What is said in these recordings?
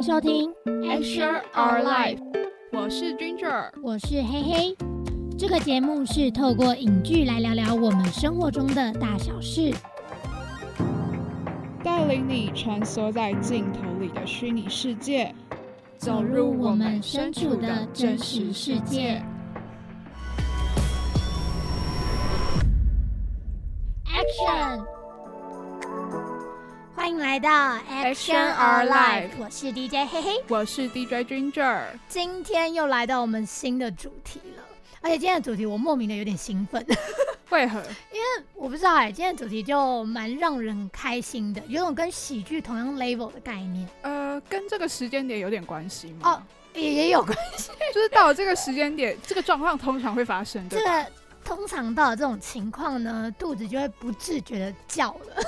迎收听 Action Our Life，我是 Ginger，我是黑黑。这个节目是透过影剧来聊聊我们生活中的大小事，带领你穿梭在镜头里的虚拟世界，走入我们身处的真实世界。Action！来到 Action Our Life 我是 DJ 嘿嘿。我是 DJ Ginger。今天又来到我们新的主题了，而且今天的主题我莫名的有点兴奋，为何？因为我不知道哎、今天的主题就蛮让人开心的，有种跟喜剧同样 level 的概念呃，跟这个时间点有点关系吗？哦，也也有关系。就是到了这个时间点，这个状况通常会发生，对吧？这个通常到了这种情况呢，肚子就会不自觉的叫了，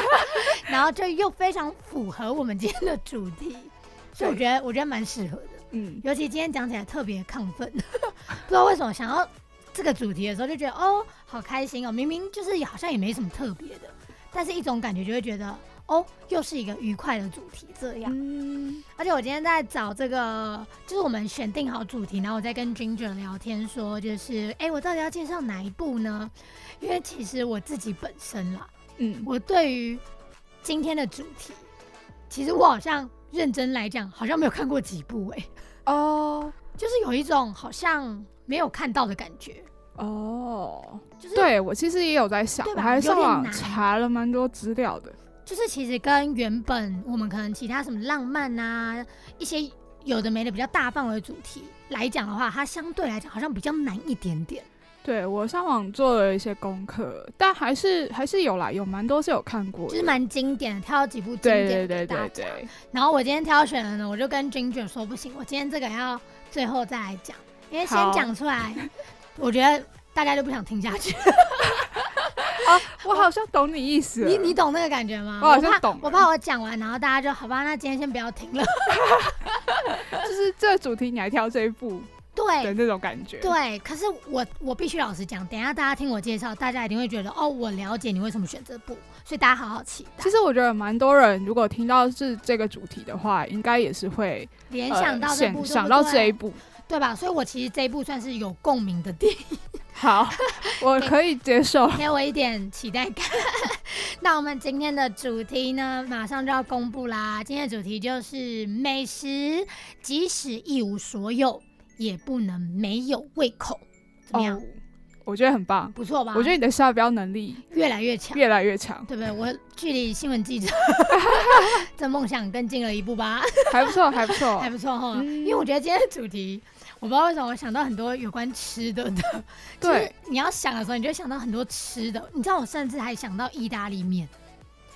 然后就又非常符合我们今天的主题，所以我觉得我觉得蛮适合的。嗯，尤其今天讲起来特别亢奋，不知道为什么想要这个主题的时候就觉得哦，好开心哦！明明就是好像也没什么特别的，但是一种感觉就会觉得哦，又是一个愉快的主题这样。嗯，而且我今天在找这个，就是我们选定好主题，然后我在跟 Ginger 聊天说，就是哎、诶我到底要介绍哪一部呢？因为其实我自己本身啦，嗯，我对于今天的主题，其实我好像认真来讲，好像没有看过几部哎、哦。就是有一种好像没有看到的感觉，哦，就是对我其实也有在想，我还上网查了蛮多资料的。就是其实跟原本我们可能其他什么浪漫啊一些有的没的比较大范围的主题来讲的话，它相对来讲好像比较难一点点。对我上网做了一些功课，但还是还是有啦，有蛮多是有看过的，就是蛮经典的，挑几部经典对对对给大家。对，然后我今天挑选的呢，我就跟 Ginger 说不行，我今天这个要最后再来讲，因为先好讲出来，我觉得大家就不想听下去。我好像懂你意思，你你懂那个感觉吗？我好像懂我怕我讲完，然后大家就好吧，那今天先不要听了。就是这个主题你还挑这一部的对。那种感觉，对，可是我我必须老实讲，等一下大家听我介绍，大家一定会觉得哦，我了解你为什么选这部，所以大家好好期待其，实我觉得蛮多人如果听到是这个主题的话，应该也是会联想到呃这部，想到这一部。对吧？所以我其实这一部算是有共鸣的电影。好，我可以接受。给我一点期待感。那我们今天的主题呢，马上就要公布啦。今天的主题就是美食，即使一无所有，也不能没有胃口。怎么样？哦，我觉得很棒。不错吧？我觉得你的下标能力越来越强，越来越强，对不对？我距离新闻记者 的梦想更近了一步吧，还不错，还不错还。不错哈。嗯因为我觉得今天的主题。我不知道为什么我想到很多有关吃的的，对，就是你要想的时候，你就会想到很多吃的。你知道，我甚至还想到意大利面。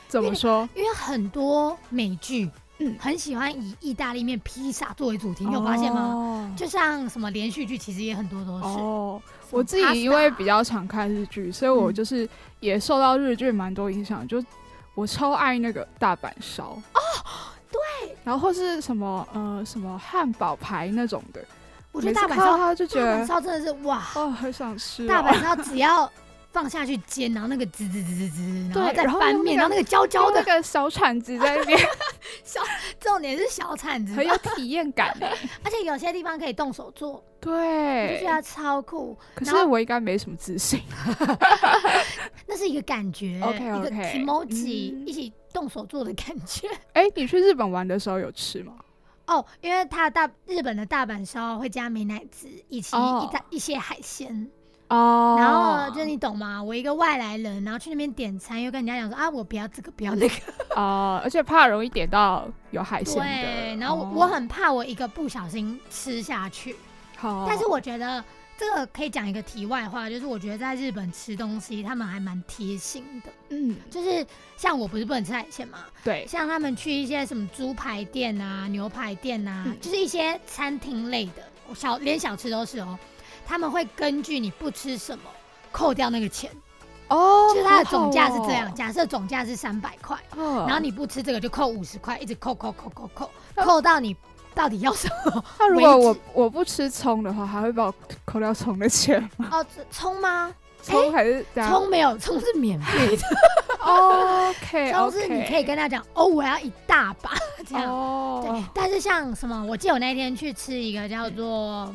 怎么说？因为很多美剧，嗯很喜欢以意大利面、披萨作为主题，你有发现吗？哦？就像什么连续剧，其实也很多都是。哦，我自己因为比较常看日剧，所以我嗯就是也受到日剧蛮多影响。就我超爱那个大阪烧哦，对，然后或是什么呃什么汉堡排那种的，我觉得大阪烧，它就觉得大阪烧真的是哇，哦很想吃哦。大阪烧只要放下去煎，然后那个滋滋滋滋滋，然后对再翻面，然后那个焦焦的那，个小铲子在那边，小重点是小铲子，很有体验感 欸。而且有些地方可以动手做，我就对觉，得超酷。可是我应该没什么自信。那是一个感觉 OK，OK，一个 emoji 嗯一起动手做的感觉。哎，你去日本玩的时候有吃吗？哦，因为它的大日本的大阪烧会加美乃滋，以及哦一大、一些海鲜，哦然后就你懂吗？我一个外来人，然后去那边点餐，又跟人家讲说啊，我不要这个，不要那个，哦，而且怕容易点到有海鲜的。对，然后我很怕我一个不小心吃下去，好，但是我觉得。这个可以讲一个题外话，就是我觉得在日本吃东西，他们还蛮贴心的。嗯，就是像我不是不能吃海鲜嘛，对，像他们去一些什么猪排店啊、牛排店啊，嗯就是一些餐厅类的，小连小吃都是哦。他们会根据你不吃什么扣掉那个钱，哦就是它的总价是这样。假设总价是三百块，哦然后你不吃这个就扣五十块，一直扣扣扣扣扣，扣到你到底要什么？那如果我我不吃葱的话，还会把我扣掉葱的钱吗？哦，葱吗？葱还是这样葱没有，葱是免费的，哦？OK 葱是你可以跟他讲哦，我要一大把，这样。对哦，，但是像什么，我记得我那天去吃一个叫做，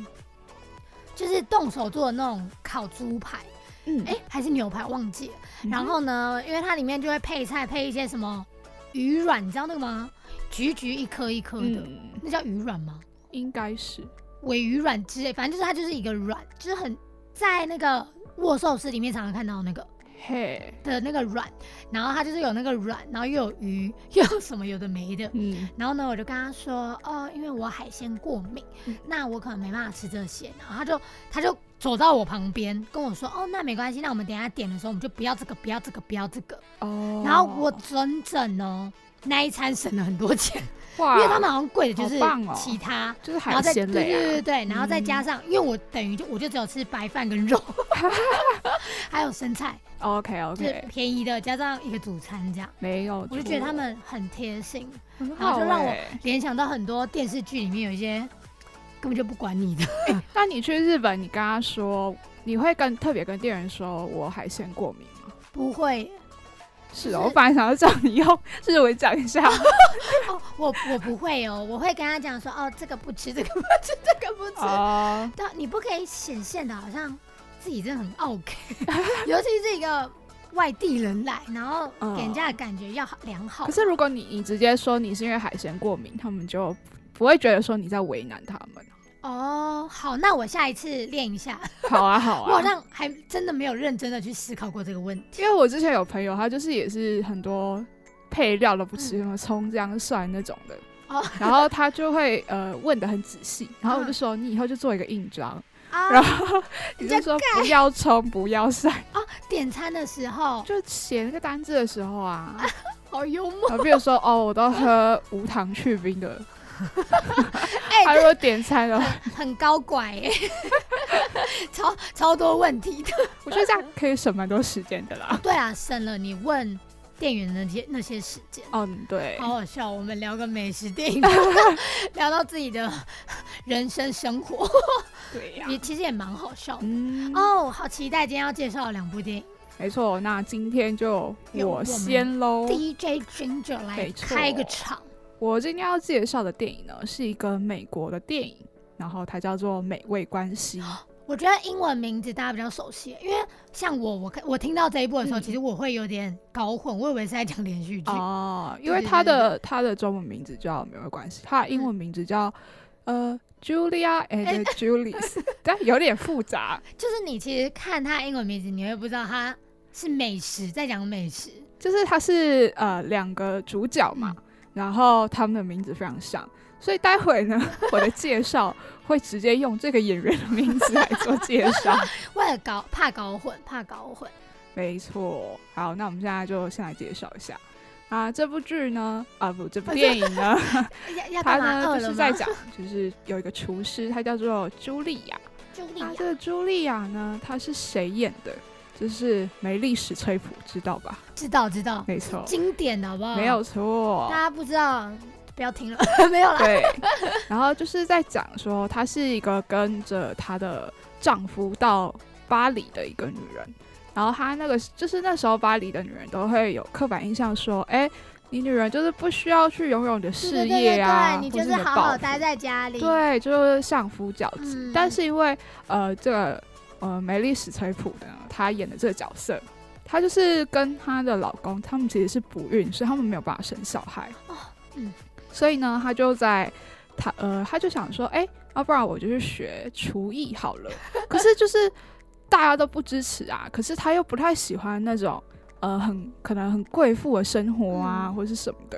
就是动手做的那种烤猪排，嗯哎、还是牛排，忘记了。嗯然后呢，因为它里面就会配菜，配一些什么鱼软，你知道那个吗？橘橘一颗一颗的，嗯，那叫鱼卵吗？应该是尾鱼卵之类，反正就是它就是一个卵，就是很在那个握寿司里面常常看到那个嘿，的那个卵，然后它就是有那个卵，然后又有鱼，又有什么有的没的。嗯然后呢，我就跟他说，哦，因为我海鲜过敏，嗯那我可能没办法吃这些。然后他就他就走到我旁边跟我说，哦，那没关系，那我们等一下点的时候，我们就不要这个，不要这个，不要这个。哦，然后我整整哦那一餐省了很多钱，哇，因为他们好像贵的就是其他。就是海鲜类对对对啊，对，然后再加上，因为我等于就我就只有吃白饭跟肉，还有生菜，OK 就是 OK，便宜的加上一个主餐这样，没有，我就觉得他们很贴心，很然后就让我联想到很多电视剧里面有一些根本就不管你的，那你去日本，你跟他说，你会跟特别跟店员说我海鲜过敏吗？不会就是是哦，我本来想要叫你用日文讲一下。哦，我我不会哦，我会跟他讲说，哦，这个不吃，这个不吃，这个不吃。哦，对啊，你不可以显现的好像自己真的很 OK，尤其是一个外地人来，然后给人家的感觉要好良好可。是如果你你直接说你是因为海鲜过敏，他们就不会觉得说你在为难他们。哦，好，那我下一次练一下。好啊，好啊 我好啊。像还真的没有认真的去思考过这个问题。因为我之前有朋友，他就是也是很多配料都不吃，嗯什么葱姜蒜那种的。哦然后他就会呃问的很仔细，然后我就嗯说你以后就做一个印章，啊，然后 你你就说不要葱不要蒜啊，点餐的时候就写那个单字的时候啊，好幽默，比如说哦我都喝无糖去冰的，哎、他如果点餐哦，很高拐哎、超超多问题的。我觉得这样可以省蛮多时间的啦。对啊，省了你问店员的那些那些时间。嗯，对，好好笑，我们聊个美食电影，聊到自己的人生生活，对呀、也其实也蛮好笑的。嗯，哦，好期待今天要介绍的两部电影没错，那今天就我先喽。，DJ Ginger 来开个场。我今天要介绍的电影呢，是一个美国的电影，然后它叫做《美味关系》。我觉得英文名字大家比较熟悉，因为像我，我看我听到这一部的时候，嗯其实我会有点搞混，我以为是在讲连续剧。哦，因为它的它的中文名字叫《美味关系》，它的英文名字叫、呃 Julia and Julius，但有点复杂。就是你其实看它英文名字，你会不知道它是美食，在讲美食。就是它是呃两个主角嘛，嗯然后他们的名字非常像，所以待会呢，我的介绍会直接用这个演员的名字来做介绍。为了搞怕搞混，怕搞混。没错，好，那我们现在就先来介绍一下。啊，这部剧呢，啊不，这部电影呢，要要它？呢？就是在讲，就是有一个厨师，他叫做茱莉亚。茱莉亚这个茱莉亚呢，她是谁演的？就是没历史翠普，知道吧？知道知道，没错，经典的好不好？没有错大。家不知道，不要听了，没有啦。对，然后就是在讲说，她是一个跟着她的丈夫到巴黎的一个女人。然后她那个就是那时候巴黎的女人都会有刻板印象说，哎，你女人就是不需要去拥有你的对事对对对业啊，对，你就是好好待在家里。对，就是相夫教子。嗯但是因为呃，这个呃梅丽史崔普呢，她演的这个角色，她就是跟她的老公，他们其实是不孕，所以他们没有办法生小孩。哦嗯所以呢，她就在她呃，她就想说，哎、要不然我就去学厨艺好了。可是就是大家都不支持啊，可是她又不太喜欢那种呃很可能很贵妇的生活啊，嗯或是什么的。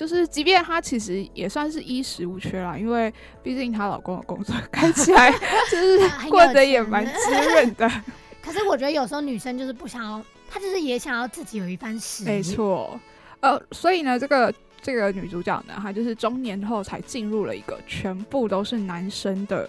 就是，即便她其实也算是衣食无缺啦，因为毕竟她老公的工作看起来 就是过得也钱蛮滋润的。可是我觉得有时候女生就是不想要，她就是也想要自己有一番事业。没错，呃，所以呢，这个这个女主角呢，她就是中年后才进入了一个全部都是男生的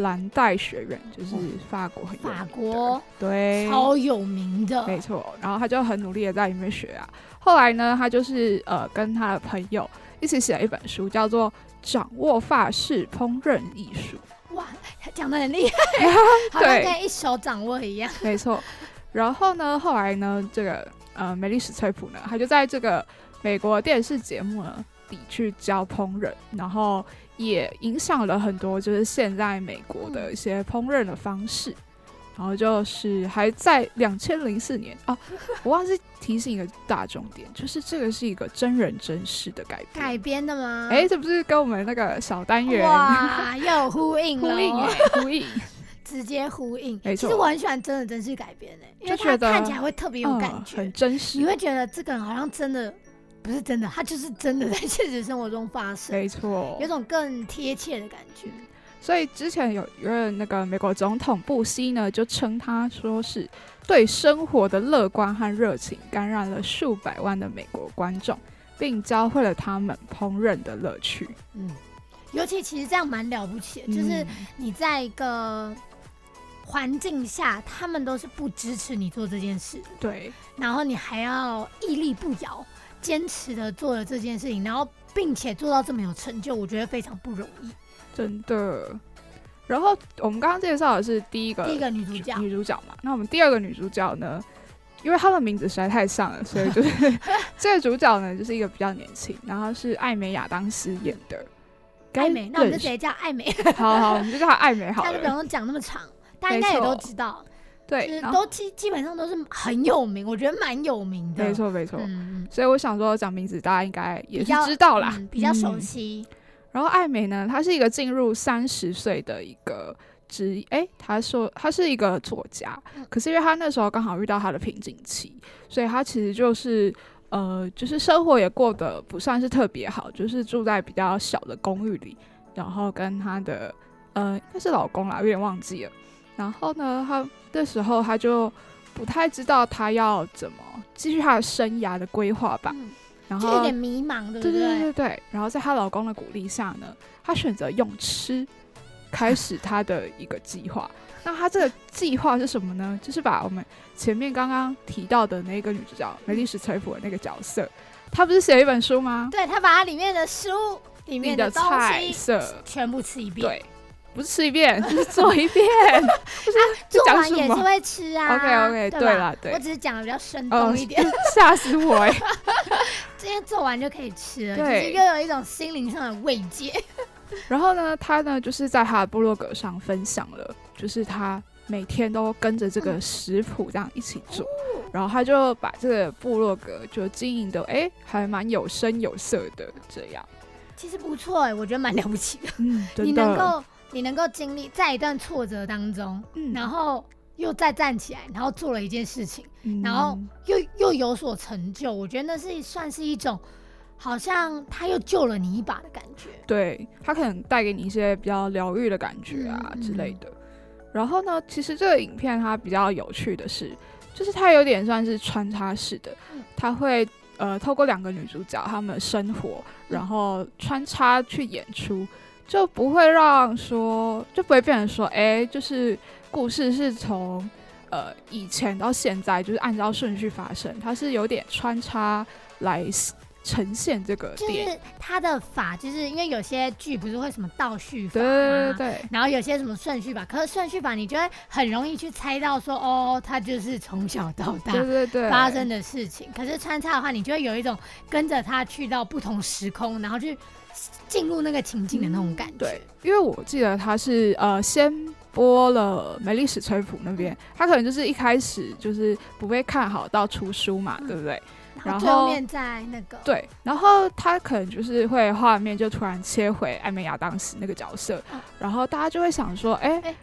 蓝带学院，就是法国很有名的法国对，超有名的，没错。然后他就很努力的在里面学啊。后来呢，他就是呃跟他的朋友一起写了一本书，叫做《掌握法式烹饪艺术》。哇，讲的很厉害，好像对可以一手掌握一样。没错。然后呢，后来呢，这个呃梅丽史翠普呢，他就在这个美国电视节目呢里去教烹饪，然后也影响了很多就是现在美国的一些烹饪的方式。然后就是还在两千零四年啊，我忘记提醒一个大重点，就是这个是一个真人真事的改编。改编的吗？哎，这不是跟我们那个小单元哇，有呼应呼应哎，呼应，直接呼应。没错，其实我很喜欢真人真事改编诶，因为它看起来会特别有感觉，很真实。你会觉得这个人好像真的不是真的，他就是真的在 现实生活中发生。没错，有种更贴切的感觉。所以之前有一任那个美国总统布希呢，就称他说是对生活的乐观和热情感染了数百万的美国观众，并教会了他们烹饪的乐趣。嗯，尤其其实这样蛮了不起的，就是你在一个环境下，他们都是不支持你做这件事，对，然后你还要屹立不摇，坚持的做了这件事情，然后并且做到这么有成就，我觉得非常不容易。真的，然后我们刚刚介绍的是第一个第一个女主角。女主角嘛，那我们第二个女主角呢，因为她的名字实在太像了，所以就是 这个主角呢就是一个比较年轻，然后是艾美亚当斯演的。艾美，那我们就直接叫艾美，好好，我们就叫她艾美好了，她就不用讲那么长，大家应该也都知道，对，都基基本上都是很有名，我觉得蛮有名的，没错没错，所以我想说讲名字，大家应该也是知道啦，比较熟悉。然后艾美呢，她是一个进入三十岁的一个职，哎，她说她是一个作家，可是因为她那时候刚好遇到她的瓶颈期，所以她其实就是呃，就是生活也过得不算是特别好，就是住在比较小的公寓里，然后跟她的呃应该是老公啦，有点忘记了。然后呢，她那时候她就不太知道她要怎么继续她的生涯的规划吧。然后有点迷茫，对不对？对对对对。然后在她老公的鼓励下呢，她选择用吃开 始她的一个计划。那她这个计划是什么呢？就是把我们前面刚刚提到的那个女主角梅丽史崔普的那个角色，她不是写了一本书吗？对，她把它里面的书里面的菜色全部吃一遍。对。不是吃一遍，是做一遍。不是做完也是会吃啊。OK OK，对了，对。我只是讲的比较生动一点。吓死我哎！今天做完就可以吃了，就是又有一种心灵上的慰藉。然后呢，他呢就是在他的部落格上分享了，就是他每天都跟着这个食谱这样一起做，然后他就把这个部落格就经营的哎还蛮有声有色的这样。其实不错哎，我觉得蛮了不起的。嗯，你能够。你能够经历在一段挫折当中，嗯然后又再站起来，然后做了一件事情，然后又又有所成就，我觉得那是算是一种，好像他又救了你一把的感觉。对他可能带给你一些比较疗愈的感觉啊之类的。然后呢，其实这个影片它比较有趣的是，就是它有点算是穿插式的，它会呃透过两个女主角她们的生活，然后穿插去演出。就不会让说，就不会变成说，哎，就是故事是从呃以前到现在，就是按照顺序发生，它是有点穿插来呈现这个。就是他的法，就是因为有些剧不是会什么倒叙法对对对。然后有些什么顺序法，可是顺序法你就会很容易去猜到说，哦，他就是从小到大对对对发生的事情。可是穿插的话，你就会有一种跟着他去到不同时空，然后去。进入那个情境的那种感觉。对，因为我记得他是呃先播了《美丽史崔普》那边，他可能就是一开始就是不被看好到出书嘛，对不对？然后后面在那个对，然后他可能就是会画面就突然切回艾美亚当时那个角色，然后大家就会想说，哎。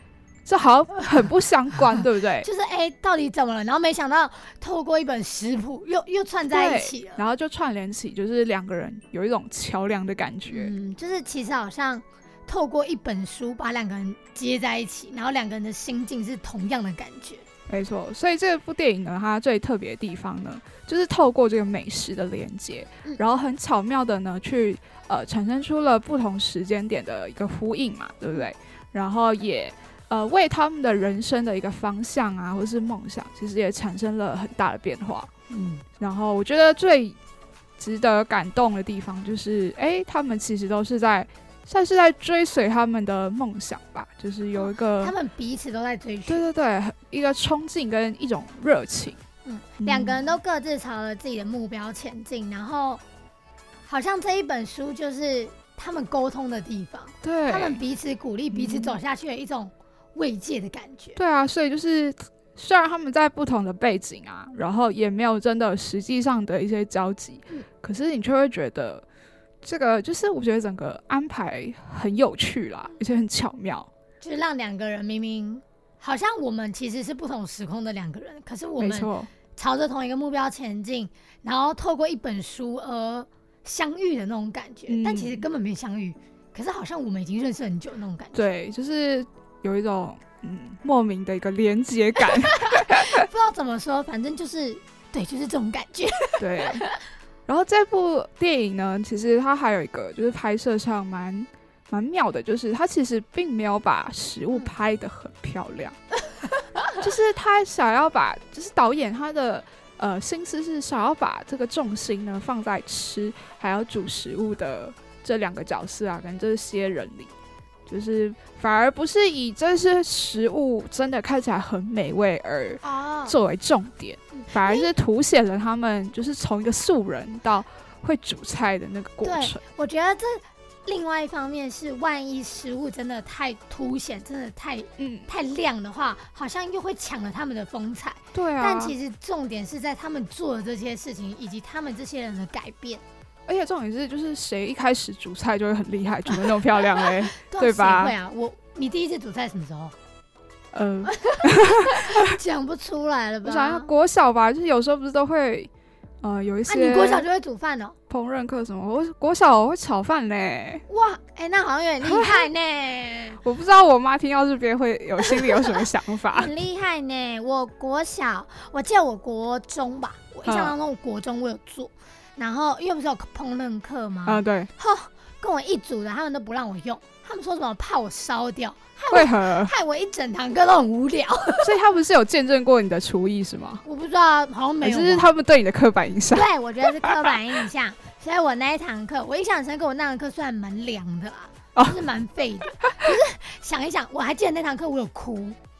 这好像很不相关，对不对？就是哎，到底怎么了？然后没想到透过一本食谱，又又串在一起了，然后就串联起，就是两个人有一种桥梁的感觉。嗯，就是其实好像透过一本书把两个人接在一起，然后两个人的心境是同样的感觉。没错，所以这部电影呢，它最特别的地方呢，就是透过这个美食的连接，然后很巧妙的呢，去呃产生出了不同时间点的一个呼应嘛，对不对？然后也。呃，为他们的人生的一个方向啊，或者是梦想，其实也产生了很大的变化。嗯，然后我觉得最值得感动的地方就是，哎，他们其实都是在算是在追随他们的梦想吧，就是有一个他们彼此都在追寻，对对对，一个冲劲跟一种热情。嗯，两个人都各自朝着自己的目标前进，然后好像这一本书就是他们沟通的地方，对，他们彼此鼓励、彼此嗯走下去的一种慰藉的感觉。对啊，所以就是虽然他们在不同的背景啊，然后也没有真的实际上的一些交集，嗯可是你却会觉得这个就是我觉得整个安排很有趣啦，而且很巧妙。就是让两个人明明好像我们其实是不同时空的两个人，可是我们朝着同一个目标前进，然后透过一本书而相遇的那种感觉，嗯但其实根本没相遇，可是好像我们已经认识很久那种感觉。对，就是有一种嗯莫名的一个连接感。不知道怎么说，反正就是对，就是这种感觉。对，然后这部电影呢，其实它还有一个就是拍摄上蛮蛮妙的，就是他其实并没有把食物嗯拍得很漂亮，就是他想要把，就是导演他的呃心思是想要把这个重心呢放在吃还有煮食物的这两个角色啊，跟这些人里。就是反而不是以这些食物真的看起来很美味而哦，作为重点嗯，反而是凸显了他们就是从一个素人到会煮菜的那个过程。我觉得这另外一方面是，万一食物真的太凸显，真的太嗯，太亮的话，好像又会抢了他们的风采。对啊。但其实重点是在他们做的这些事情，以及他们这些人的改变。而且重点是，就是谁一开始煮菜就会很厉害，煮的那么漂亮嘞？对吧谁会啊？我你第一次煮菜什么时候？嗯、讲不出来了吧？我想要国小吧，就是有时候不是都会呃有一啊，些你国小就会煮饭哦？烹饪课什么，我国小我会炒饭嘞。哇，哎、那好像有点厉 害呢，我不知道我妈听到这边会有心里有什么想法。很厉害呢。我国小，我记得我国中吧，我印象当中我国中我有做，然后因为不是有烹饪课吗？啊、对，吼，跟我一组的他们都不让我用，他们说什么怕我烧掉，为何？害我一整堂课都很无聊。所以他不是有见证过你的厨艺是吗？我不知道，好像没有吧。还是他们对你的刻板印象？对，我觉得是刻板印象。所以我那一堂课，我印象很深刻。我那堂课虽然蛮凉的啦，哦就是蛮废的。可是想一想，我还记得那堂课我有哭，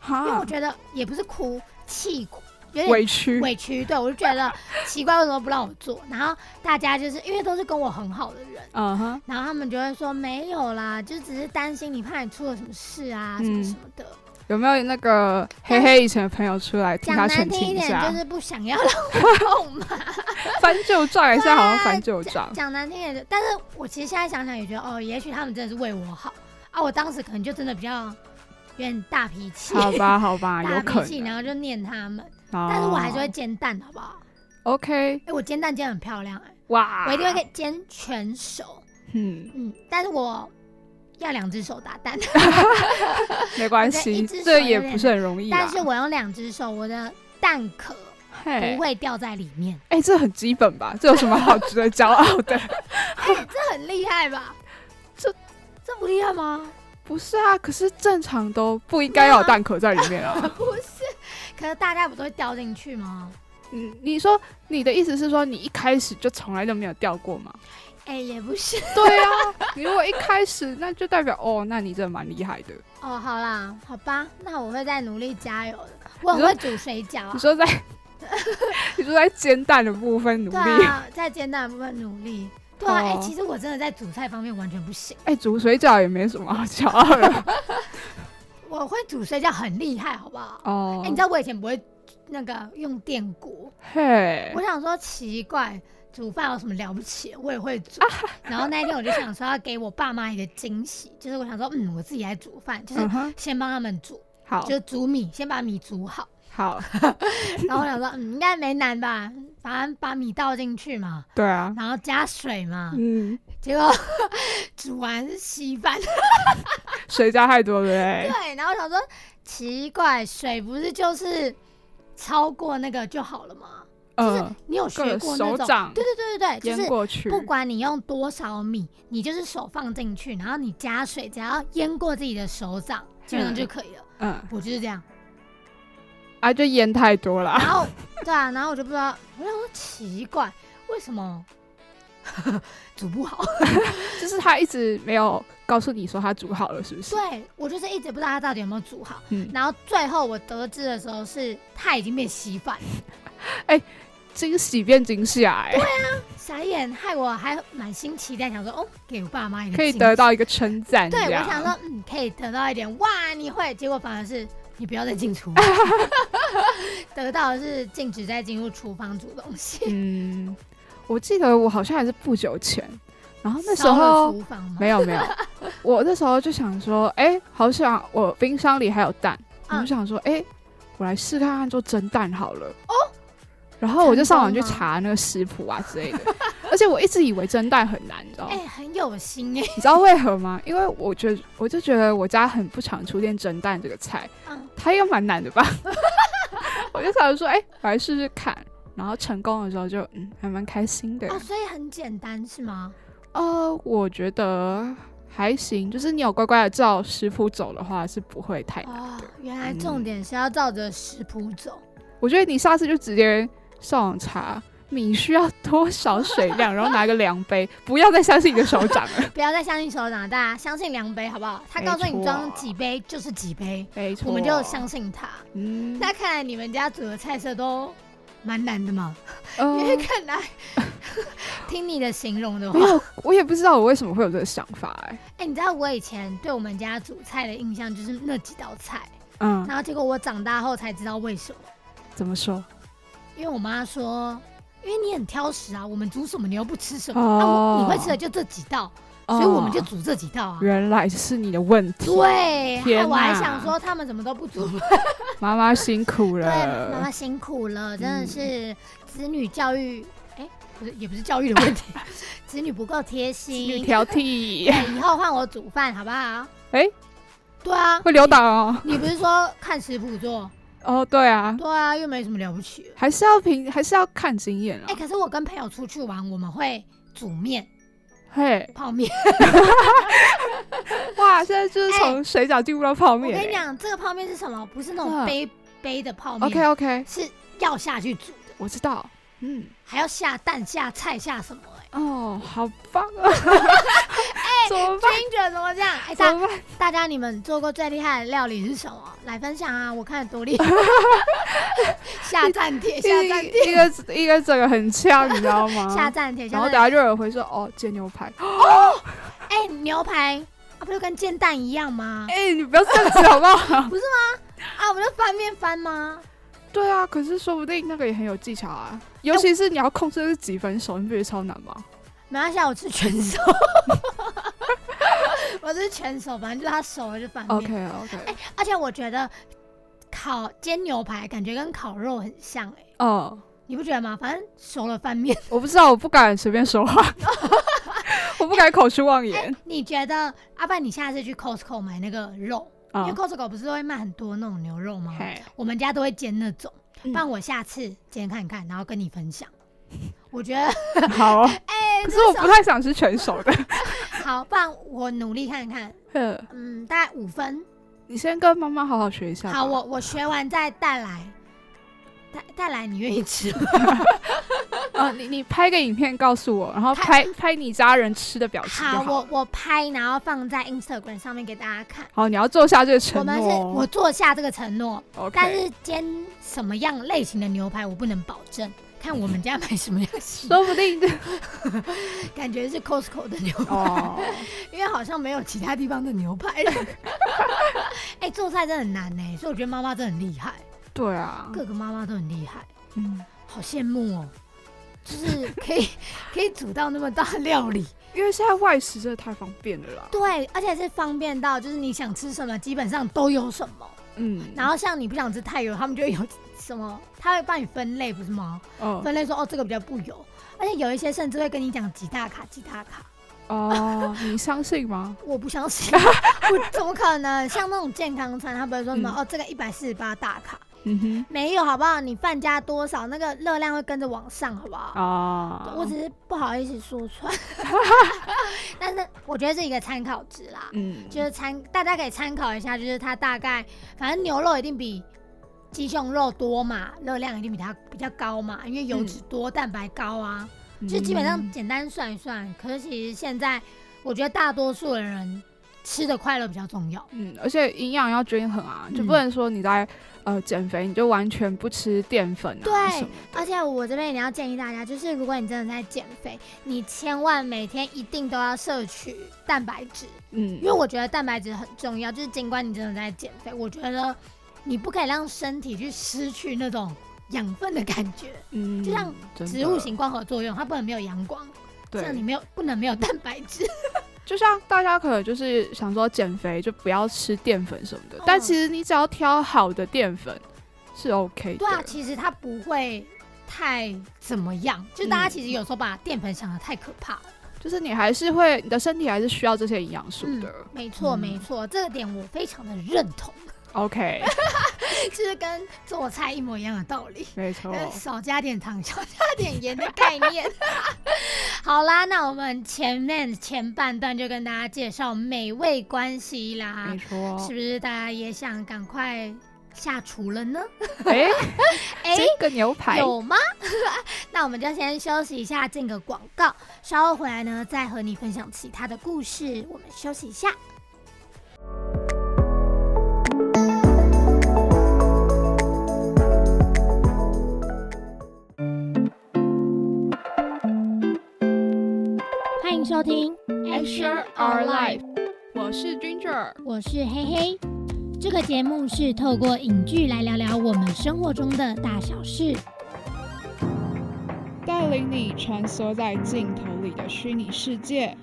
因为我，觉得也不是哭，气哭，有点委屈。委屈。对我就觉得奇怪，为什么不让我做？然后大家就是因为都是跟我很好的人，嗯哼，然后他们就会说没有啦，就只是担心你，怕你出了什么事啊，什么嗯什么的。有没有那个黑黑以前的朋友出来替他讲难听澄清一点，就？是不想要让我痛嘛。翻旧账，现在好像翻旧账。讲难听一点的，但是我其实现在想想也觉得，哦，也许他们真的是为我好啊。我当时可能就真的比较有点大脾气，好吧，好吧，有脾气，然。后就念他们。但但是我还是会煎蛋，好不好？OK，哎、我煎蛋煎得很漂亮、哎，哇，我一定会给煎全熟。嗯，嗯，但是我要两只手打蛋，没关系，这也不是很容易。但是我用两只手，我的蛋壳嘿不，会掉在里面，哎，这很基本吧？这有什么好值得骄傲的？哎这很厉害吧？这这不厉害吗？不是啊，可是正常都不应该要有蛋壳在里面啊。不是，可是大家不都会掉进去吗？嗯，你说你的意思是说你一开始就从来都没有掉过吗？哎、也不是。对啊，你如果一开始，那就代表哦，那你真的蛮厉害的。哦，好啦，好吧，那我会再努力加油的。我很会煮水饺啊你，说在，你说在煎蛋的部分努对力，啊，在煎蛋的部分努力。对啊，哎、哦其实我真的在煮菜方面完全不行。哎、煮水饺也没什么好骄傲的我会煮水饺很厉害，好不好？哦哎、。你知道我以前不会那个用电锅，嘿我，想说奇怪，煮饭有什么了不起？我也会煮。啊然后那一天我就想说要给我爸妈一个惊喜，就是我想说，嗯，我自己来煮饭，就是先帮他们煮，好就煮米，先把米煮好。好，然后我想说，嗯，应该没难吧？反正把米倒进去嘛，对啊，然后加水嘛，嗯，结果煮完是稀饭。水加太多了，对不对？对，然后想说奇怪，水不是就是超过那个就好了吗？就是嗯，你有学过那种？手掌对对对对对，就是淹过去，不管你用多少米，你就是手放进去，然后你加水，只要淹过自己的手掌，基本上就可以了。嗯，我就是这样。啊，就烟太多了然。后 对啊，然后我就不知道，我想说奇怪，为什么 煮不好？就是他一直没有告诉你说他煮好了，是不是？对我就是一直不知道他到底有没有煮好。嗯，然后最后我得知的时候是他已经变稀饭了，惊喜变惊吓，哎，傻眼，害我还满心期待，想说哦，给我爸妈一个可以得到一个称赞。对，我想说，嗯，可以得到一点哇，你会，结果反而是你不要再进厨房，得到的是禁止再进入厨房煮东西。嗯，我记得我好像还是不久前，然后那时候？没有没有，我那时候就想说，哎、好想我冰箱里还有蛋，我嗯就想说，哎、我来试看看做蒸蛋好了。哦。然后我就上网去查那个食谱啊之类的，而且我一直以为蒸蛋很难，你知道吗？哎、很有心哎、你知道为何吗？因为我觉得我就觉得我家很不常出现蒸蛋这个菜，嗯，它应该蛮难的吧？我就想说，哎、我来试试看。然后成功的时候就嗯，还蛮开心的。哦，所以很简单是吗？呃，我觉得还行，就是你有乖乖的照食谱走的话，是不会太难哦的。，原来重点是要照着食谱走。我觉得你下次就直接上网查米需要多少水量，然后拿个量杯，不要再相信你的手掌了。不要再相信手掌，大家相信量杯好不好？他告诉你装几杯就是几杯，没错，我们就相信他。嗯，那看来你们家煮的菜色都蛮难的嘛，呃。因为看来听你的形容的话。没，有，我也不知道我为什么会有这个想法、哎，哎、你知道我以前对我们家煮菜的印象就是那几道菜，嗯，然后结果我长大后才知道为什么，怎么说？因为我妈说，因为你很挑食啊，我们煮什么你又不吃什么，哦啊我，你会吃的就这几道，所以我们就哦煮这几道啊。原来是你的问题。，对，我还想说他们怎么都不煮。妈妈辛苦了对，妈妈辛苦了，真的嗯是子女教育，哎、不是，也不是教育的问题，子女不够贴女心。挑剔，以后换我煮饭好不好？哎对啊，会留档哦。你。你不是说看食谱做？哦，对啊，对啊，又没什么了不起的。还是要凭，还是要看经验啊哎、啊。可是我跟朋友出去玩，我们会煮面、嘿，泡面。哇，现在就是从水饺进入到泡面我面。跟你讲，这个泡面是什么？不是那种嗯杯杯的泡面 OK OK，是要下去煮的，我知道。嗯，还要下蛋、下菜、下什么、哎，哦，好棒啊！怎么办？听着怎么这样？哎、大怎么办？大家你们做过最厉害的料理是什么？来分享啊！我看有多厉害。下站帖，下站帖，一个一个整个很呛，你知道吗？下站帖，然后。等下就有人会说哦，煎牛排。哦哎、牛排啊，不就跟煎蛋一样吗？哎，你不要这样子好不好？不是吗啊，不就翻面翻吗？对啊，可是说不定那个也很有技巧啊，尤其是你要控制是几分熟，你不觉得超难吗？没关系，啊，我吃全熟。我是全熟，反正就是它熟了就翻面。OK OK，而且我觉得烤煎牛排感觉跟烤肉很像哎、哦，你不觉得吗？反正熟了翻面。我不知道，我不敢随便说话，我不敢口出妄言你觉得？阿爸，你下次去 Costco 买那个肉，因为啊。Costco 不是都会卖很多那种牛肉吗？嘿，我们家都会煎那种，嗯不然我下次煎看看，然后跟你分享。我觉得，好哦，哎、可是我不太想吃全熟的。好，不然我努力看看，呵嗯，大概五分。你先跟妈妈好好学一下。好，我我学完再带来，带带来，你愿意吃吗？呃，你你拍个影片告诉我，然后拍拍拍你家人吃的表情好，好。我我拍，然后放在 Instagram 上面给大家看。好，你要做下这个承诺。我们是。我做下这个承诺但是煎什么样类型的牛排我不能保证，看我们家买什么样型，说不定。就 感觉是 Costco 的牛排，哦，因为好像没有其他地方的牛排。了。哎、做菜真的很难呢，所以我觉得妈妈真的很厉害，对啊，各个妈妈都很厉害，嗯，好羡慕哦，就是可以可以煮到那么大的料理。因为现在外食真的太方便了啦。对，而且是方便到，就是你想吃什么，基本上都有什么。嗯，然后像你不想吃太油，他们就会有什么，他会帮你分类，不是吗？哦分类说哦，这个比较不油，而且有一些甚至会跟你讲几大卡几大卡。哦，你相信吗？我不相信，我怎么可能？像那种健康餐，他不会说什么、嗯哦，这个一百四十八大卡，嗯哼，没有好不好？你饭加多少，那个热量会跟着往上，好不好？啊，我只是不好意思说出来，但是我觉得是一个参考值啦。嗯，就是参大家可以参考一下，就是它大概反正牛肉一定比鸡胸肉多嘛，热量一定比它比较高嘛，因为油脂多，蛋白高啊，就基本上嗯简单算一算。可是其实现在我觉得大多数的人吃的快乐比较重要。嗯，而且营养要均衡啊，就嗯不能说你在呃减肥你就完全不吃淀粉啊对。而且我这边也要建议大家，就是如果你真的在减肥，你千万每天一定都要摄取蛋白质，嗯因为我觉得蛋白质很重要。就是尽管你真的在减肥，我觉得你不可以让身体去失去那种养分的感觉，嗯就像植物型光合作用，它不能没有阳光，这样你，没有不能没有蛋白质。就像大家可能就是想说减肥就不要吃淀粉什么的，嗯但其实你只要挑好的淀粉是 OK 的。对啊，其实它不会太怎么样，就大家嗯其实有时候把淀粉想的太可怕了。就是你还是会，你的身体还是需要这些营养素的。没错，嗯没错，这个点我非常的认同，OK，就是跟做菜一模一样的道理。没错。呃少加点糖，少加点盐的概念。好啦，那我们前面前半段就跟大家介绍美味关系啦没，错。是不是大家也想赶快下厨了呢？哎，哎、这个牛排有吗？那我们就先休息一下，进个广告，稍后回来呢再和你分享其他的故事。我们休息一下。收听 Action Our Life，我是 Ginger。我是黑黑。这个节目是透过影剧来聊聊我们生活中的大小事。带领你穿梭在镜头里的虚拟世界，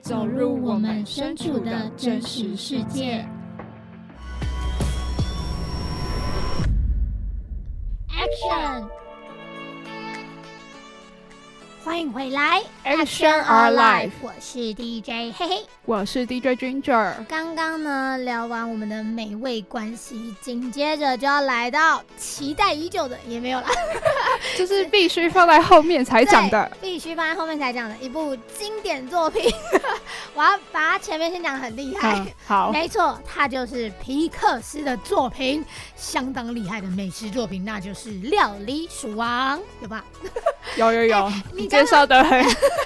走入我们身处的真实世界。Action！欢迎回来 Action Our Life 我是 DJ 嘿嘿。我是 DJ Ginger。刚刚呢聊完我们的美味关系，紧接着就要来到期待已久的，也没有啦，就是必须放在后面才讲的。必须放在后面才讲的一部经典作品。我要把它前面先讲得很厉害。嗯，好，没错，它就是皮克斯的作品，相当厉害的美食作品，那就是《料理鼠王》，有吧？有有有，你刚你介绍的很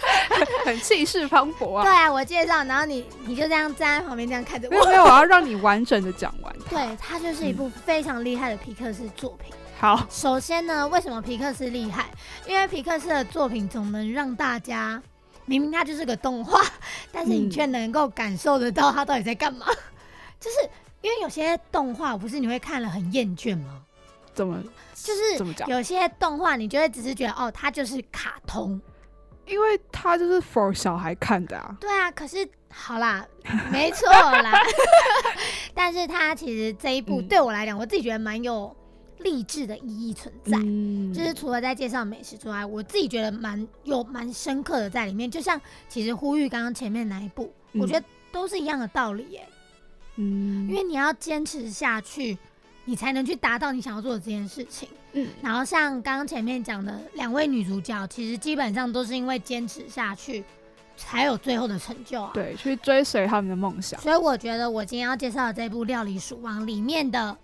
很气势磅礴啊。对啊，我介绍，然后你你就这样站在旁边这样看着我。没有没有，我要让你完整的讲完。对，它就是一部非常厉害的皮克斯作品。好，首先呢，为什么皮克斯厉害？因为皮克斯的作品总能让大家，明明它就是个动画，但是你嗯却能够感受得到它到底在干嘛。就是因为有些动画不是你会看了很厌倦吗？怎么就是怎么讲？有些动画你就会只是觉得哦，它就是卡通。因为它就是 for 小孩看的啊。对啊，可是好啦，没错啦。但是它其实这一部嗯对我来讲，我自己觉得蛮有励志的意义存在。嗯就是除了在介绍美食之外，我自己觉得蛮有蛮深刻的在里面。就像其实呼吁刚刚前面那一部，嗯我觉得都是一样的道理耶。嗯因为你要坚持下去，你才能去达到你想要做的这件事情。嗯然后像刚刚前面讲的两位女主角，其实基本上都是因为坚持下去，才有最后的成就啊。。对，去追随他们的梦想。所以我觉得我今天要介绍的这部《料理鼠王》里面的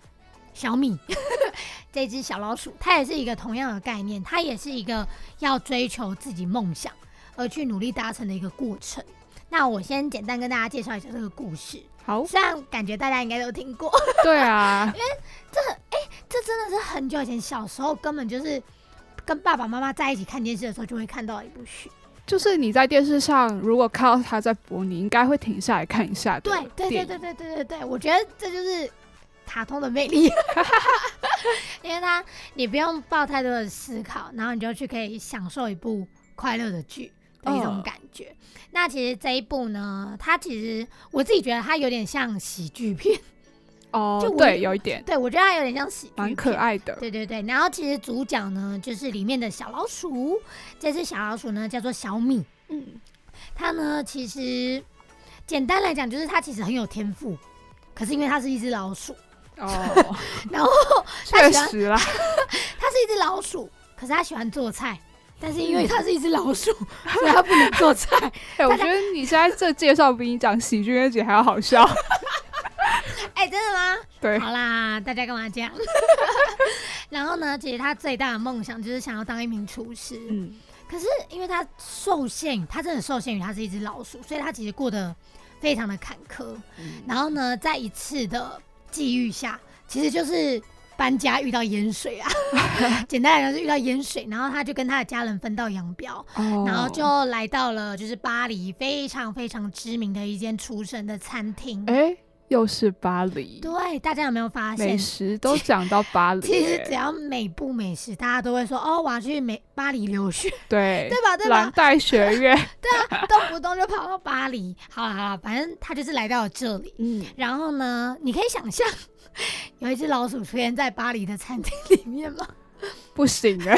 小米 这只小老鼠，它也是一个同样的概念，它也是一个要追求自己梦想而去努力达成的一个过程。那我先简单跟大家介绍一下这个故事，好，虽然感觉大家应该都听过，对啊，因为这哎，这真的是很久以前小时候根本就是跟爸爸妈妈在一起看电视的时候就会看到一部剧。就是你在电视上如果看到他在播，你应该会停下来看一下对对对对对对对对，我觉得这就是卡通的魅力，因为它你不用抱太多的思考，然后你就去可以享受一部快乐的剧的一种嗯感觉。那其实这一部呢，它其实我自己觉得它有点像喜剧片，哦就对，有一点对我觉得它有点像喜蛮可爱的。对对对，然后其实主角呢，就是里面的小老鼠。这只小老鼠呢，叫做小米。嗯，它呢，其实简单来讲，就是它其实很有天赋。可是因为它是一只老鼠，哦，然后确实啦，它是一只老鼠，可是它喜欢做菜。但是因为它是一只老鼠，所以它不能做菜。哎，我觉得你现在这介绍比你讲喜剧那集还要好笑。哎、真的吗？对，好啦，大家干嘛这样？然后呢，其实他最大的梦想就是想要当一名厨师。嗯，可是因为他受限于，他真的受限于他是一只老鼠，所以他其实过得非常的坎坷。嗯然后呢，在一次的际遇下，其实就是搬家遇到淹水啊，简单来说是遇到淹水，然后他就跟他的家人分道扬镳，哦然后就来到了就是巴黎非常非常知名的一间厨神的餐厅。哎，又是巴黎，对，大家有没有发现美现？食都讲到巴黎其实，只要美不美食，大家都会说哦，我要去美巴黎留学，对对吧？对吧？蓝带学院，对啊动不动就跑到巴黎。好了好了，反正他就是来到了这里。嗯，然后呢，你可以想象有一只老鼠出现在巴黎的餐厅里面吗？不行哎，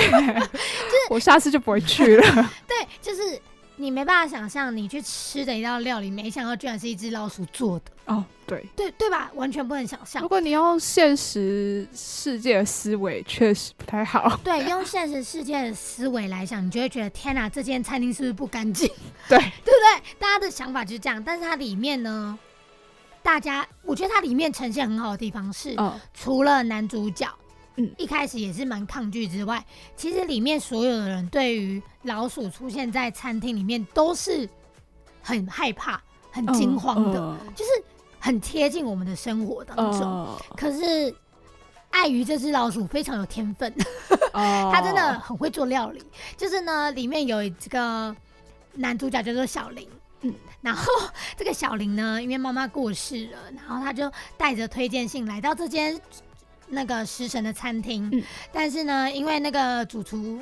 我下次就不会去了。对，就是你没办法想象你去吃的一道料理，没想到居然是一只老鼠做的，哦，对，对对吧？完全不能想象如。果你用现实世界的思维，确实不太好。对，用现实世界的思维来想，你就会觉得天哪，这间餐厅是不是不干净？对，对不对？大家的想法就是这样，但是它里面呢，大家我觉得它里面呈现很好的地方是，哦，除了男主角，嗯一开始也是蛮抗拒之外，其实里面所有的人对于老鼠出现在餐厅里面都是很害怕、很惊慌的，嗯就是很贴近我们的生活当中。嗯可是。碍于这只老鼠非常有天分，哦 它真的很会做料理。就是呢，里面有这个男主角叫做小林，嗯，然后这个小林呢，因为妈妈过世了，然后他就带着推荐信来到这间那个食神的餐厅，嗯但是呢，因为那个主厨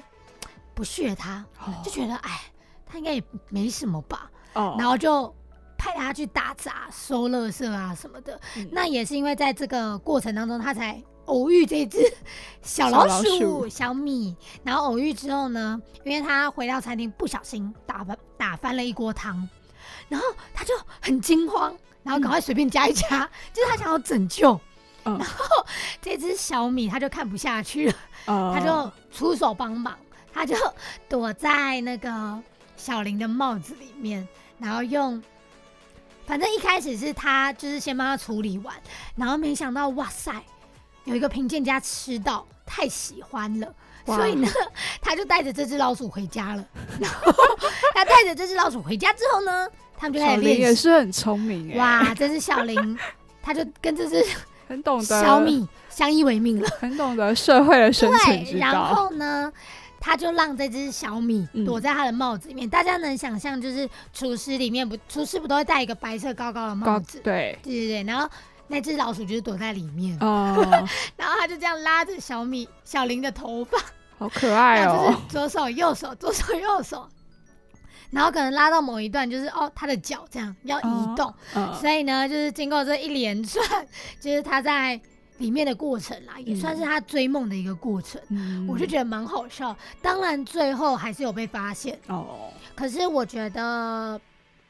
不屑他，哦就觉得哎，他应该也没什么吧，哦然后就派他去打杂、收垃圾啊什么的。嗯那也是因为在这个过程当中，他才偶遇这只小老小老鼠鼠小米。然后偶遇之后呢，因为他回到餐厅不小心打翻打翻了一锅汤，然后他就很惊慌，然后赶快随便加一加，就是他想要拯救。嗯然后这只小米他就看不下去了，哦他就出手帮忙，他就躲在那个小林的帽子里面，然后用，反正一开始是他就是先帮他处理完，然后没想到哇塞，有一个评鉴家吃到太喜欢了。所以呢，他就带着这只老鼠回家了。然后他带着这只老鼠回家之后呢，他们就开始练习。也是很聪明哎，哇，这只小林，他就跟这只很懂得小，米相依为命了。很懂得社会的生存对，然之道。后呢，他就让这只小米嗯躲在他的帽子里面。大家能想象，就是厨师里面不，厨师不都会戴一个白色高高的帽子？对，对对对，然后那只老鼠就是躲在里面，哦，然后他就这样拉着小米小林的头发，好可爱哦就是哦。左手右手，左手右手。然后可能拉到某一段，就是哦，他的脚这样要移动，嗯。所以呢，就是经过这一连串，就是他在里面的过程啦，也算是他追梦的一个过程。嗯。我就觉得蛮好笑。当然最后还是有被发现，哦，可是我觉得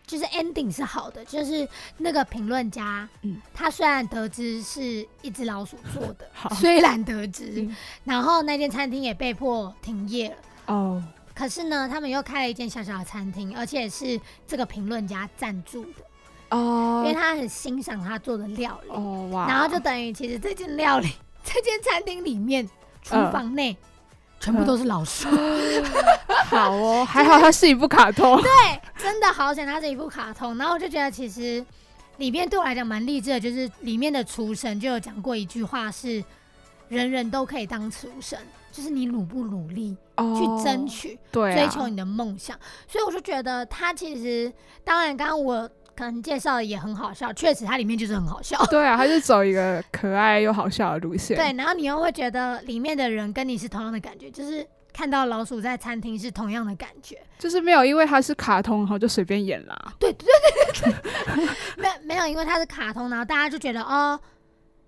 就是 ending 是好的，就是那个评论家，嗯。他虽然得知是一只老鼠做的，好。虽然得知，嗯。然后那间餐厅也被迫停业了。哦，可是呢，他们又开了一间小小的餐厅，而且是这个评论家赞助的，哦因为哦，他很欣赏他做的料理，哦哇，然后就等于其实这间料理，这间餐厅里面厨嗯房内全部都是老鼠。好哦，还好它是一部卡通。对，真的好险，它是一部卡通。然后我就觉得其实里面对我来讲蛮励志的，就是里面的厨神就有讲过一句话是：人人都可以当厨神，就是你努不努力去争取、哦对啊追求你的梦想。所以我就觉得他其实，当然刚刚我可能介绍的也很好笑，确实它里面就是很好笑。对啊，他是走一个可爱又好笑的路线。对，然后你又会觉得里面的人跟你是同样的感觉，就是看到老鼠在餐厅是同样的感觉。就是没有因为它是卡通，然后就随便演啦。对对对对对，没有没有，因为它是卡通，然后大家就觉得哦，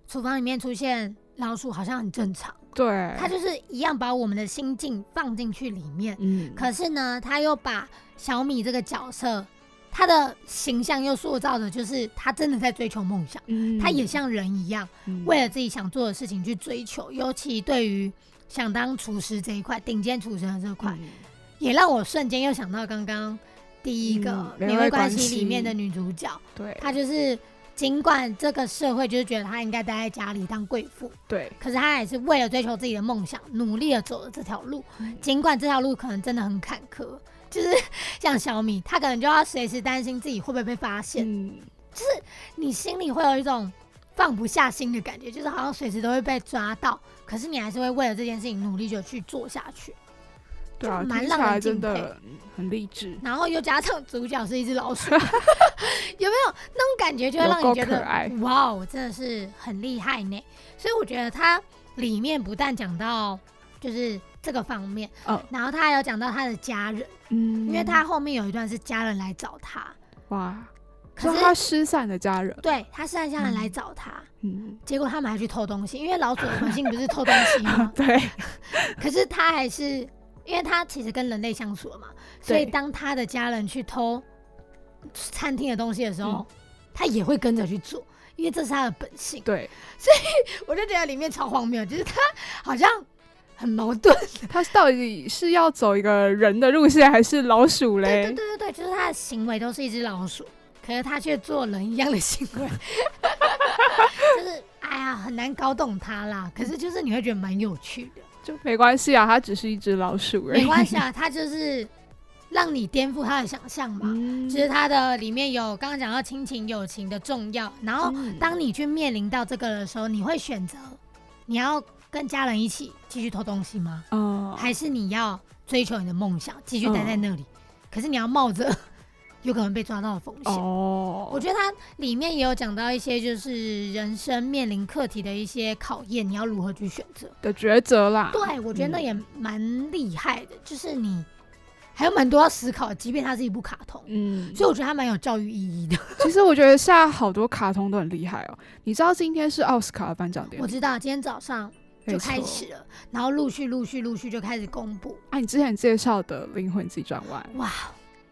厨房里面出现老鼠好像很正常，对，他就是一样把我们的心境放进去里面。嗯，可是呢，他又把小米这个角色，他的形象又塑造的就是他真的在追求梦想，嗯。他也像人一样，嗯。为了自己想做的事情去追求，尤其对于。想当厨师这一块，顶尖厨师的这块，嗯。也让我瞬间又想到刚刚第一个嗯《美味关关系》里面的女主角，对，她就是尽管这个社会就是觉得她应该待在家里当贵妇，对，可是她也是为了追求自己的梦想，努力的走了这条路。嗯尽管这条路可能真的很坎坷，就是像小米，他可能就要随时担心自己会不会被发现，嗯，你心里会有一种放不下心的感觉，就是好像随时都会被抓到，可是你还是会为了这件事情努力的去做下去。对啊，就蛮让人敬佩真的。嗯很励志，然后又加上主角是一只老鼠，有没有？那种感觉？就会让你觉得哇哦，真的是很厉害呢。所以我觉得它里面不但讲到就是这个方面，嗯。然后他还有讲到他的家人，嗯，因为他后面有一段是家人来找他，哇，可是说他失散的家人，对他失散家人来找他，嗯，结果他们还去偷东西，因为老鼠的本性不是偷东西吗？对，可是他还是，因为他其实跟人类相处了嘛，所以对当他的家人去偷餐厅的东西的时候，嗯他也会跟着去做，因为这是他的本性。对，所以我就觉得里面超荒谬，就是他好像很矛盾。他到底是要走一个人的路线，还是老鼠嘞对嘞？对对对，就是他的行为都是一只老鼠，可是他却做人一样的行为，就是哎呀很难搞懂他啦。可是就是你会觉得蛮有趣的。就没关系啊，它只是一只老鼠而已。没关系啊，它就是让你颠覆他的想象嘛。嗯，就是它的里面有刚刚讲到亲情友情的重要，然后嗯当你去面临到这个的时候，你会选择你要跟家人一起继续偷东西吗？哦，还是你要追求你的梦想，继续待在那里？可是你要冒着有可能被抓到的风险。哦，我觉得它里面也有讲到一些，就是人生面临课题的一些考验，你要如何去选择。的抉择啦。对，我觉得那嗯也蛮厉害的，就是你还有蛮多要思考的，即便它是一部卡通，嗯，所以我觉得它蛮有教育意义的。其实我觉得现在好多卡通都很厉害哦。你知道今天是奥斯卡的颁奖典礼，我知道今天早上就开始了，然后陆续陆续陆续就开始公布，啊，你之前介绍的《灵魂急转弯》哇，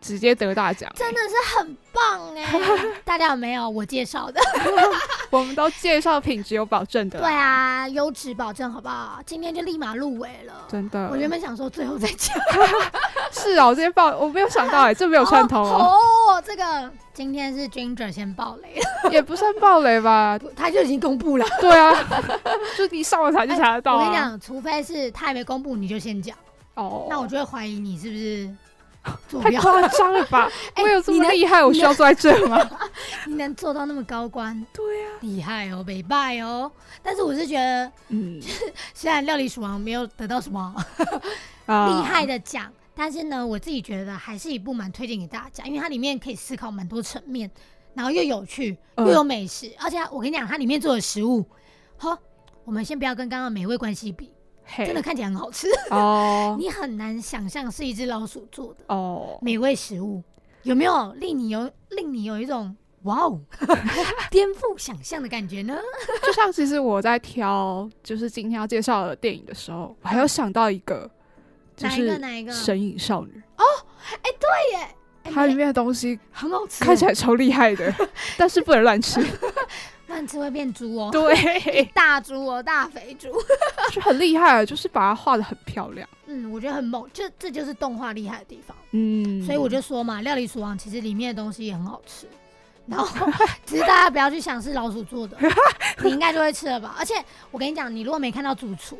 直接得大奖，真的是很棒哎！大家有没有我介绍的？我们都介绍品质有保证的。对，啊，优质保证好不好？今天就立马入围了。真的。我原本想说最后再讲，是啊，我今天报，我没有想到哎，这没有串通哦，哦，这个今天是 Ginger 先爆雷了，也不算爆雷吧？他就已经公布了。对啊，就你上网查就查得到啊。我跟你讲，除非是他还没公布，你就先讲，哦，那我就会怀疑你是不是做太标，夸张了吧？哎 我有这么厉害，我需要坐在这吗？你能做到那么高官，对啊，厉害哦，北拜哦。但是我是觉得，嗯，虽然料理鼠王没有得到什么啊厉害的奖，但是呢，我自己觉得还是一部蛮推荐给大家，因为它里面可以思考蛮多层面，然后又有趣，嗯又有美食，而且我跟你讲，它里面做的食物，哈，我们先不要跟刚刚美味关系比，嘿真的看起来很好吃，哦 你很难想象是一只老鼠做的哦，美味食物，有没有令你有令你有一种哇哦 颠覆想象的感觉呢？就像其实我在挑就是今天要介绍的电影的时候，我还有想到一个，就哪一个是哪一个？《神隐少女哦，哎对耶，》，哎它里面的东西很好吃，看起来超厉害的，但是不能乱吃。乱吃会变猪哦，对，大猪哦，大肥猪。就很厉害，就是把它画的很漂亮。嗯，我觉得很猛，这这就是动画厉害的地方。嗯，所以我就说嘛，料理鼠王其实里面的东西也很好吃，然后 只是大家不要去想是老鼠做的，你应该就会吃了吧。而且我跟你讲，你如果没看到主厨，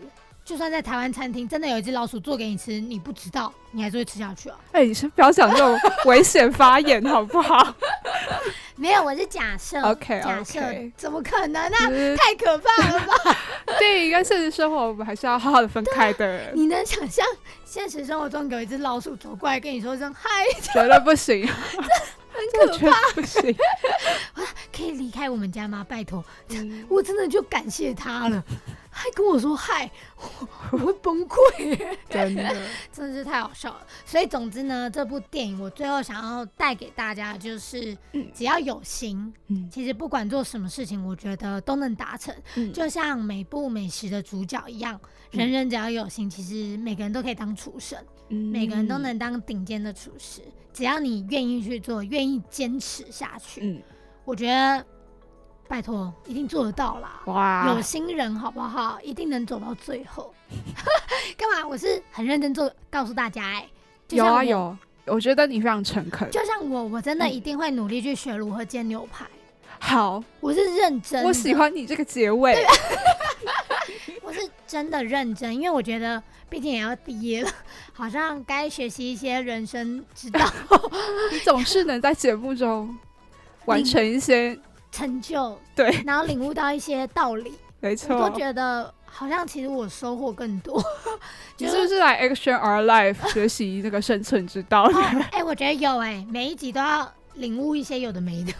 就算在台湾餐厅真的有一只老鼠做给你吃，你不知道，你还是会吃下去啊。哎、你先不要讲这种危险发言好不好？没有，我是假设 OK，假设怎么可能啊？太可怕了吧！电影跟现实生活，我们还是要好好的分开的，你能想象现实生活中有一只老鼠走过来跟你说一声嗨，绝对不行，很可怕不行。可以离开我们家吗？拜托，嗯我真的就感谢他了，还跟我说嗨，我我会崩溃，真的，真的是太好笑了。所以总之呢，这部电影我最后想要带给大家的就是，嗯只要有心，嗯其实不管做什么事情，我觉得都能达成。嗯就像每部美食的主角一样，嗯人人只要有心，其实每个人都可以当厨神，每个人都能当顶尖的厨师，只要你愿意去做，愿意坚持下去，嗯，我觉得拜托一定做得到啦。哇，有心人好不好？一定能走到最后。干嘛？我是很认真做，告诉大家哎、就有，啊有，我觉得你非常诚恳。就像我，我真的嗯一定会努力去学如何煎牛排。好，我是认真，我喜，欢你这个结尾。真的认真，因为我觉得毕竟也要毕业了，好像该学习一些人生之道，你总是能在节目中 完成一些成就，对，然后领悟到一些道理，没我错都。觉得好像其实我收获更多。你是不是来 Action Our Life 学习那个生存之道？哦，哎、我觉得有哎、每一集都要领悟一些有的没的，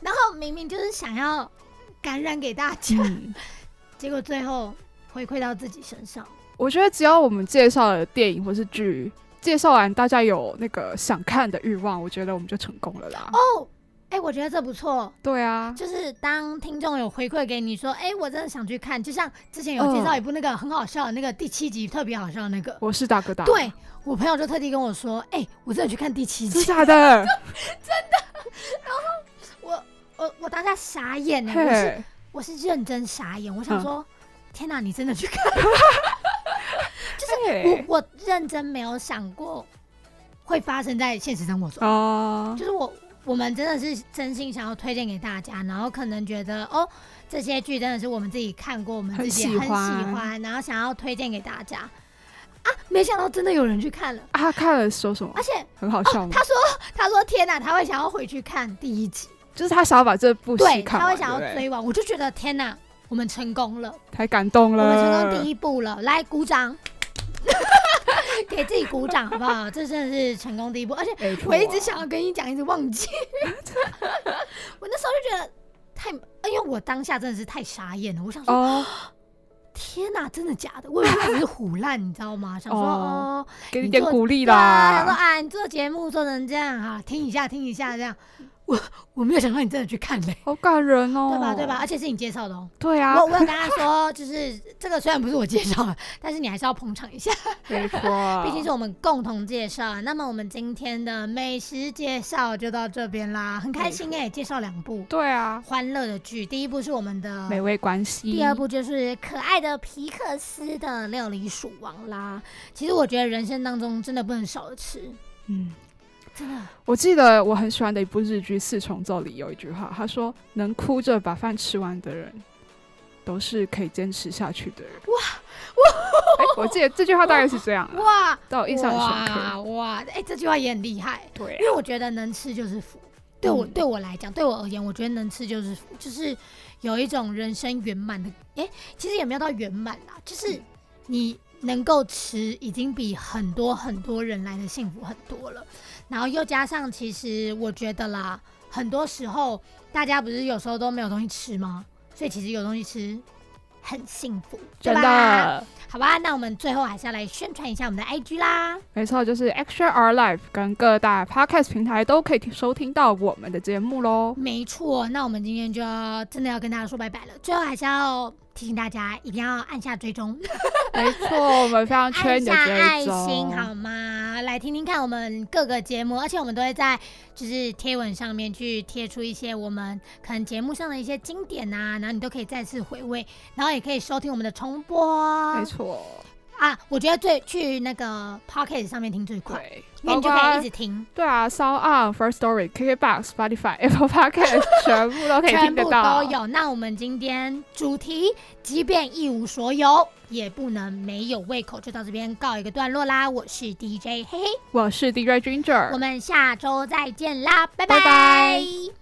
然后明明就是想要感染给大家，嗯，结果最后回馈到自己身上。我觉得只要我们介绍了电影或是剧介绍完，大家有那个想看的欲望，我觉得我们就成功了啦。哦，哎、我觉得这不错。对啊，就是当听众有回馈给你说，哎、我真的想去看，就像之前有介绍一部那个很好笑的那个第七集，特别好笑的那个，我是大哥大，对我朋友就特地跟我说，哎、我真的去看第七集，真的，真的？我我我当下傻眼呢、我是嘿，我是认真傻眼，我想嗯。说，天哪，你真的去看？就是我我认真没有想过会发生在现实生活中，哦，就是我我们真的是真心想要推荐给大家，然后可能觉得哦这些剧真的是我们自己看过，我们自己很很喜欢然后想要推荐给大家。啊，没想到真的有人去看了，啊，他看了说什么？而？且很好笑吗？他说他说天哪，他会想要回去看第一集，就是他想要把这部戏对，看完，他会想要不对追完，我就觉得天哪，我们成功了。太感动我了。们成功第一步了，来鼓掌，给自己鼓掌好不好？这真的是成功第一步，而且没错我一直想要跟你讲，一直忘记。我那时候就觉得太，因为我当下真的是太傻眼了，我想说，哦，天哪，真的假的？我以为只是胡乱，你知道吗？想说哦哦，给你你做点鼓励啦啊，想说啦。啊，你做节目做成这样哈，听一下听一下这样。我我没有想到你真的去看嘞，好感人哦，对吧？对吧？？而且是你介绍的哦。对啊我，我有跟他说，就是这个虽然不是我介绍的，但是你还是要捧场一下，没错，毕竟是我们共同介绍。那么我们今天的美食介绍就到这边啦，很开心哎、介绍两部对啊，欢乐的剧，第一部是我们的美味关系。第二部就是可爱的皮克斯的料理鼠王啦。其实我觉得人生当中真的不能少了吃，嗯，真的我记得我很喜欢的一部日剧《四重奏》里有一句话，他说：“能哭着把饭吃完的人，都是可以坚持下去的人。”哇哇！我记得这句话大概是这样啊，哇，但我印象很深刻。哇哇，哎、这句话也很厉害。对因为我觉得能吃就是福。对我、嗯对我来讲，对我而言，我觉得能吃就是福，就是有一种人生圆满的。哎，其实也没有到圆满啦，就是你能够吃，已经比很多很多人来的幸福很多了。然后又加上，其实我觉得啦，很多时候大家不是有时候都没有东西吃吗？所以其实有东西吃很幸福，对真吧？的，好吧，那我们最后还是要来宣传一下我们的 IG 啦。没错，就是 Extra Our Life 跟各大 Podcast 平台都可以收听到我们的节目喽。没错，那我们今天就要真的要跟大家说拜拜了。最后还是要提醒大家，一定要按下追踪，没错，我们非常缺你的追下爱踪。心好吗？来听听看我们各个节目，而且我们都会在就是贴文上面去贴出一些我们可能节目上的一些经典啊，然后你都可以再次回味，然后也可以收听我们的重播没错，啊。我觉得最去那个 Pocket 上面听最快，对，因为你就可以一直听。对啊，Sound On、First Story、KKBox、Spotify、Apple Podcast 全部都可以全部听得到。都有。那我们今天主题，即便一无所有，也不能没有胃口，就到这边告一个段落啦。我是 DJ 嘿嘿，我是 DJ Ginger，我们下周再见啦，拜拜拜